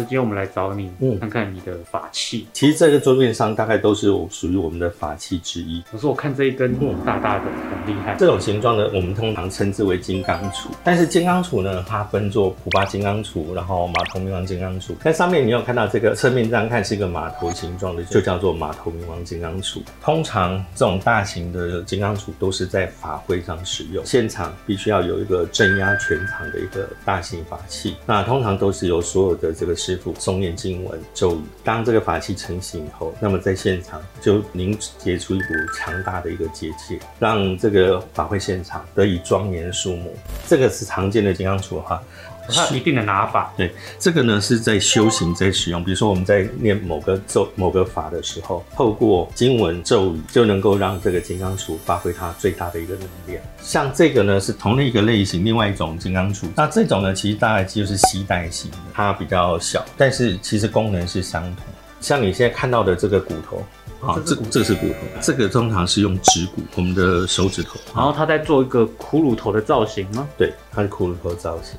今天我们来找你，嗯看看你的法器。其实这个桌面上大概都是我属于我们的法器之一。可是我看这一根大大的，很厉害。这种形状的，我们通常称之为金刚杵。但是金刚杵呢，它分作普巴金刚杵，然后马头冥王金刚杵。在上面你有看到这个侧面这样看是一个马头形状的，就叫做马头冥王金刚杵。通常这种大型的金刚杵都是在法会上使用，现场必须要有一个镇压全场的一个大型法器。那通常都是由所有的这个师傅诵念经文咒语。当这个法器成型以后，那么在现场就凝结出一股强大的一个结界，让这个法会现场得以庄严肃穆。这个是常见的金刚杵哈，它一定的拿法，对，这个呢是在修行在使用，比如说我们在念某个咒、某个法的时候，透过经文咒语就能够让这个金刚杵发挥它最大的一个能量。像这个呢是同类一个类型，另外一种金刚杵，那这种呢其实大概就是吸带型的，它比较小，但是其实功能是相同。像你现在看到的这个骨头。好，这这是骨头，这个通常是用指骨，我们的手指头。然后他在做一个骷髅头的造型吗？对，它是骷髅头造型。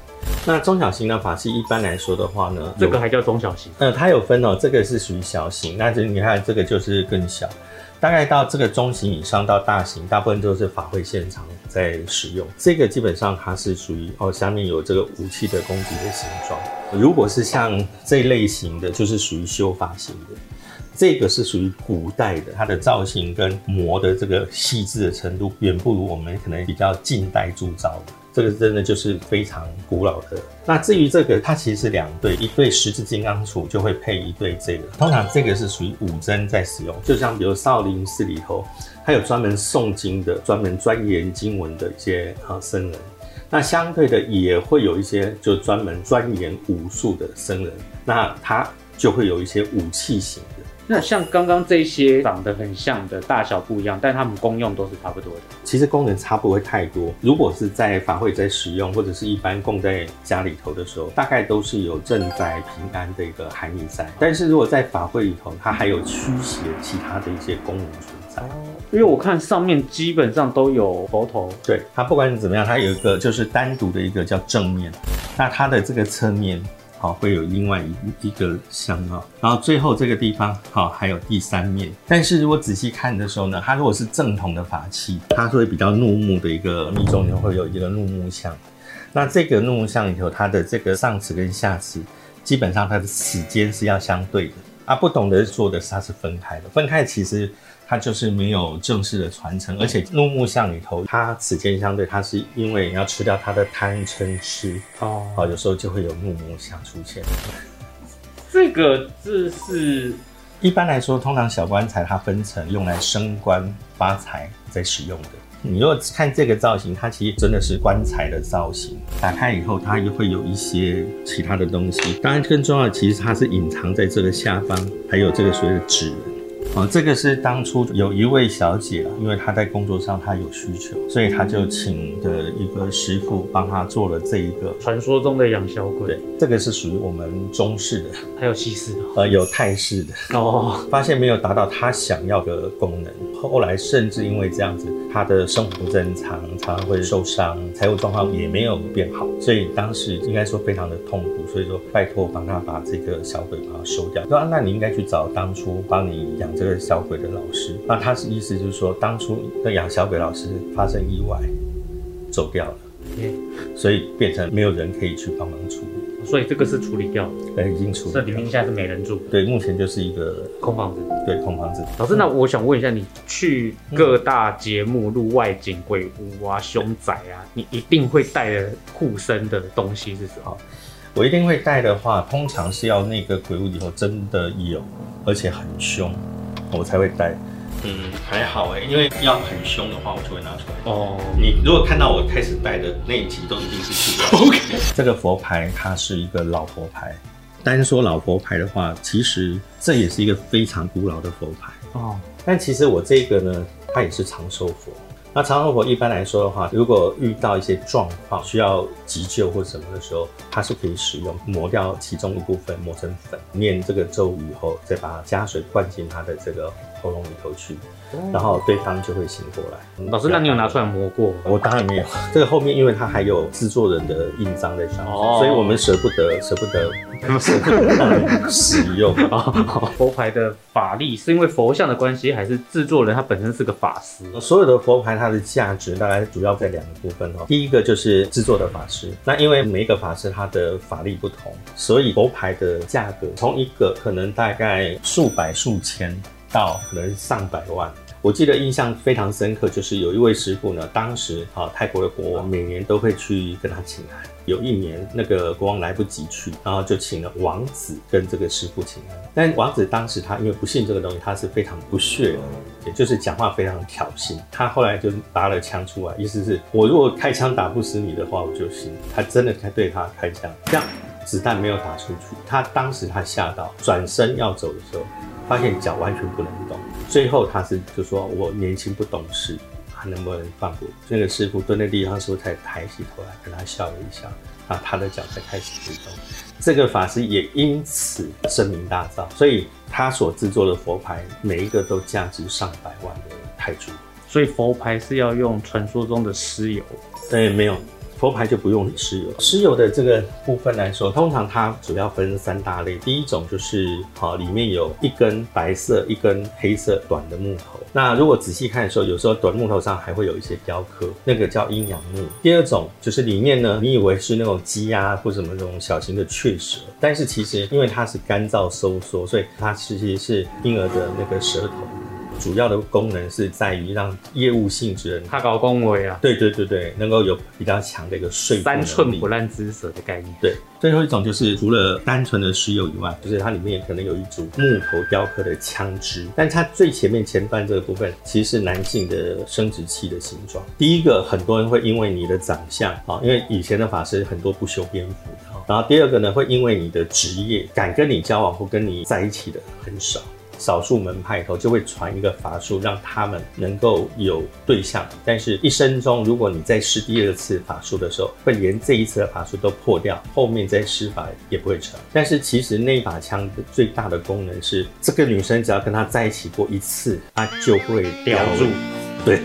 那中小型的法器一般来说的话呢，这个还叫中小型。呃，它有分哦，这个是属于小型，那这你看这个就是更小，大概到这个中型以上到大型，大部分都是法会现场在使用。这个基本上它是属于哦，下面有这个武器的攻击的形状。如果是像这类型的，就是属于修法型的。这个是属于古代的，它的造型跟磨的这个细致的程度，远不如我们可能比较近代铸造的。这个真的就是非常古老的。那至于这个，它其实是两对，一对十字金刚杵就会配一对这个。通常这个是属于武僧在使用，就像比如少林寺里头，它有专门诵经的、专门钻研经文的一些啊僧人。那相对的也会有一些就专门钻研武术的僧人，那他就会有一些武器型。那像刚刚这些长得很像的，大小不一样，但它们功用都是差不多的。其实功能差不会太多。如果是在法会在使用，或者是一般供在家里头的时候，大概都是有赈灾平安的一个含义在。但是如果在法会里头，它还有驱邪其他的一些功能存在。因为我看上面基本上都有佛头，对它不管怎么样，它有一个就是单独的一个叫正面，那它的这个侧面。好，会有另外一一个香啊，然后最后这个地方好，还有第三面。但是如果仔细看的时候呢，它如果是正统的法器，它会比较怒目的一个密宗里会有一个怒目像。那这个怒目像里头，它的这个上齿跟下齿，基本上它的齿间是要相对的。啊，不懂得做的是它是分开的，分开其实。它就是没有正式的传承，而且怒目像里头，它此间相对，它是因为要吃掉它的贪嗔痴哦，好，有时候就会有怒目像出现。这个字是一般来说，通常小棺材它分成用来升官发财在使用的。你如果看这个造型，它其实真的是棺材的造型。打开以后，它又会有一些其他的东西。当然，更重要的其实它是隐藏在这个下方，还有这个所谓的纸人。哦，这个是当初有一位小姐啊，因为她在工作上她有需求，所以她就请的一个师傅帮她做了这一个传说中的养小鬼。对，这个是属于我们中式的，还有西式的，呃，有泰式的。哦，发现没有达到她想要的功能，后来甚至因为这样子，她的生活不正常，常常会受伤，财务状况也没有变好，所以当时应该说非常的痛苦，所以说拜托帮她把这个小鬼把它收掉。说啊，那你应该去找当初帮你养。这个小鬼的老师，那他是意思就是说，当初那养小鬼老师发生意外走掉了，所以变成没有人可以去帮忙处理，所以这个是处理掉了，对，已经处理。这里面现在是没人住，对，目前就是一个空房子，对，空房子。老师，那我想问一下，你去各大节目录外景、鬼屋啊、凶宅啊，你一定会带的护身的东西是什么？我一定会带的话，通常是要那个鬼屋里头真的有，而且很凶。我才会戴，嗯，还好哎，因为要很凶的话，我就会拿出来。哦，你如果看到我开始戴的那一集，都一定是去的。OK，这个佛牌它是一个老佛牌，单说老佛牌的话，其实这也是一个非常古老的佛牌哦。但其实我这个呢，它也是长寿佛。那长生火一般来说的话，如果遇到一些状况需要急救或什么的时候，它是可以使用磨掉其中一部分，磨成粉，念这个咒语后，再把加水灌进它的这个喉咙里头去，然后对方就会醒过来。老师，那你有拿出来磨过？我当然没有。这个后面因为它还有制作人的印章在上面，哦所以我们舍不得，舍不得，舍不得让人使用。佛牌的法力是因为佛像的关系，还是制作人他本身是个法师？所有的佛牌它的价值大概主要在两个部分哦。第一个就是制作的法师，那因为每一个法师他的法力不同，所以佛牌的价格从一个可能大概数百数千到可能上百万。我记得印象非常深刻，就是有一位师傅呢，当时啊泰国的国王每年都会去跟他请安。有一年那个国王来不及去，然后就请了王子跟这个师傅请安。但王子当时他因为不信这个东西，他是非常不屑，也就是讲话非常挑衅。他后来就拔了枪出来，意思是我如果开枪打不死你的话，我就信。他真的在对他开枪，这样子弹没有打出去。他当时他吓到，转身要走的时候，发现脚完全不能动。最后他是就说我年轻不懂事，还能不能放过？那个师傅蹲在地上，师傅才抬起头来跟他笑了一笑，啊，他的脚才开始移动。这个法师也因此声名大噪，所以他所制作的佛牌每一个都价值上百万的泰铢。所以佛牌是要用传说中的尸油。对，没有佛牌就不用石油。石油的这个部分来说，通常它主要分三大类。第一种就是好，里面有一根白色、一根黑色短的木头。那如果仔细看的时候，有时候短木头上还会有一些雕刻，那个叫阴阳木。第二种就是里面呢，你以为是那种鸡鸭或什么那种小型的雀舌，但是其实因为它是干燥收缩，所以它其实是婴儿的那个舌头。主要的功能是在于让业务性质的人，他搞恭维啊，对对对对，能够有比较强的一个说服三寸不烂之舌的概念。对，最后一种就是除了单纯的石油以外，就是它里面可能有一组木头雕刻的枪支，但它最前面前段这个部分其实是男性的生殖器的形状。第一个，很多人会因为你的长相啊，因为以前的法师很多不修边幅。然后第二个呢，会因为你的职业，敢跟你交往或跟你在一起的很少。少数门派头就会传一个法术，让他们能够有对象。但是，一生中如果你在施第二次法术的时候，会连这一次的法术都破掉，后面再施法也不会成。但是，其实那一把枪最大的功能是，这个女生只要跟他在一起过一次，她就会叼住。对。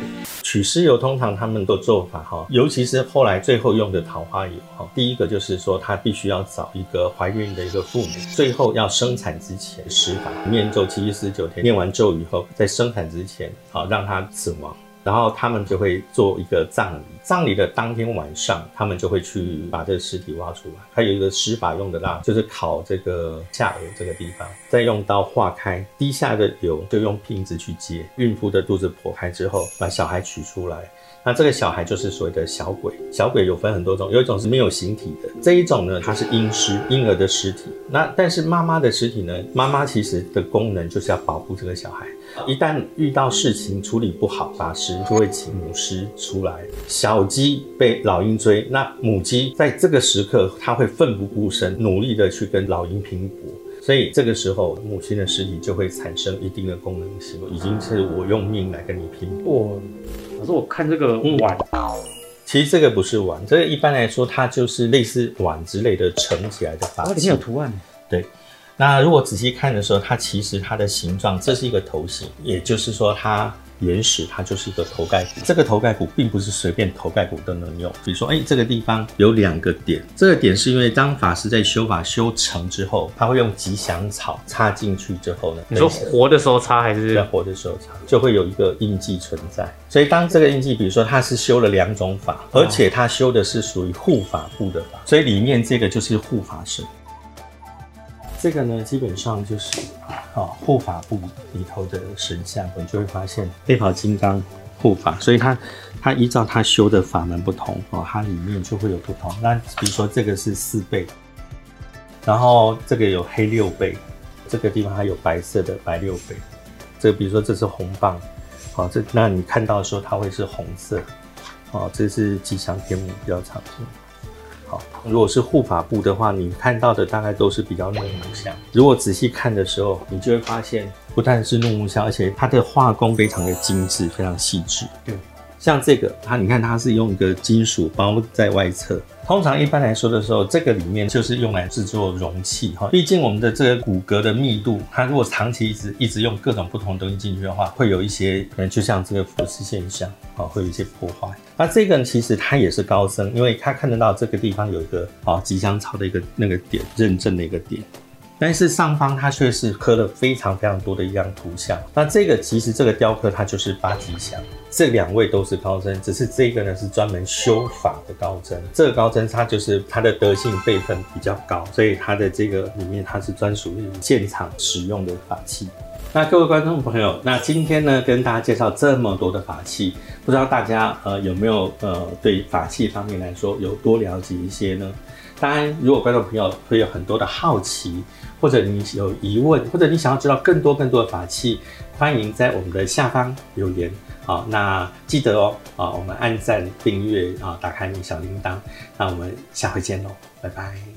取尸油通常他们的做法哈，尤其是后来最后用的桃花油哈，第一个就是说他必须要找一个怀孕的一个妇女，最后要生产之前施法念咒七七四十九天，念完咒以后，在生产之前好让她死亡。然后他们就会做一个葬礼，葬礼的当天晚上，他们就会去把这个尸体挖出来。还有一个施法用的蜡，就是烤这个下颚这个地方，再用刀划开，滴下的油就用瓶子去接。孕妇的肚子剖开之后，把小孩取出来。那这个小孩就是所谓的小鬼，小鬼有分很多种，有一种是没有形体的，这一种呢，它是婴尸，婴儿的尸体。那但是妈妈的尸体呢，妈妈其实的功能就是要保护这个小孩。一旦遇到事情处理不好，法师就会请母狮出来。小鸡被老鹰追，那母鸡在这个时刻，它会奋不顾身，努力的去跟老鹰拼搏。所以这个时候，母亲的尸体就会产生一定的功能性，已经是我用命来跟你拼搏。可是我看这个碗，其实这个不是碗，这个一般来说它就是类似碗之类的盛起来的法器它里面有。图案。对，那如果仔细看的时候，它其实它的形状，这是一个头型，也就是说它原始它就是一个头盖骨。这个头盖骨并不是随便头盖骨都能用，比如说，哎，这个地方有两个点，这个点是因为当法师在修法修成之后，他会用吉祥草插进去之后呢，你说活的时候插还是在？活的时候插，就会有一个印记存在。所以当这个印记，比如说他是修了两种法，而且他修的是属于护法部的法，所以里面这个就是护法神。这个呢，基本上就是啊护法部里头的神像，你就会发现背跑金刚护法，所以它它依照它修的法门不同哦，它里面就会有不同。那比如说这个是四倍，然后这个有黑六倍，这个地方还有白色的白六倍。这比如说这是红棒，好、这那你看到的时候它会是红色，哦，这是吉祥天母比较常见。好，如果是护法部的话，你看到的大概都是比较怒目香。如果仔细看的时候，你就会发现，不但是怒目香，而且它的画工非常的精致，非常细致。对，像这个，它你看它是用一个金属包在外侧。通常一般来说的时候，这个里面就是用来制作容器哈。毕竟我们的这个骨骼的密度，它如果长期一直一直用各种不同的东西进去的话，会有一些可能就像这个腐蚀现象啊，会有一些破坏。那这个其实它也是高僧，因为它看得到这个地方有一个啊吉祥草的一个那个点认证的一个点。但是上方它却是刻了非常非常多的一样图像。那这个其实这个雕刻它就是八吉祥，这两位都是高僧，只是这个呢是专门修法的高僧。这个高僧他就是他的德性辈分比较高，所以他的这个里面它是专属于现场使用的法器。那各位观众朋友，那今天呢跟大家介绍这么多的法器，不知道大家呃有没有呃对法器方面来说有多了解一些呢？当然，如果观众朋友会有很多的好奇，或者你有疑问，或者你想要知道更多更多的法器，欢迎在我们的下方留言。好，那记得哦，啊，我们按赞、订阅啊，打开你小铃铛。那我们下回见喽，拜拜。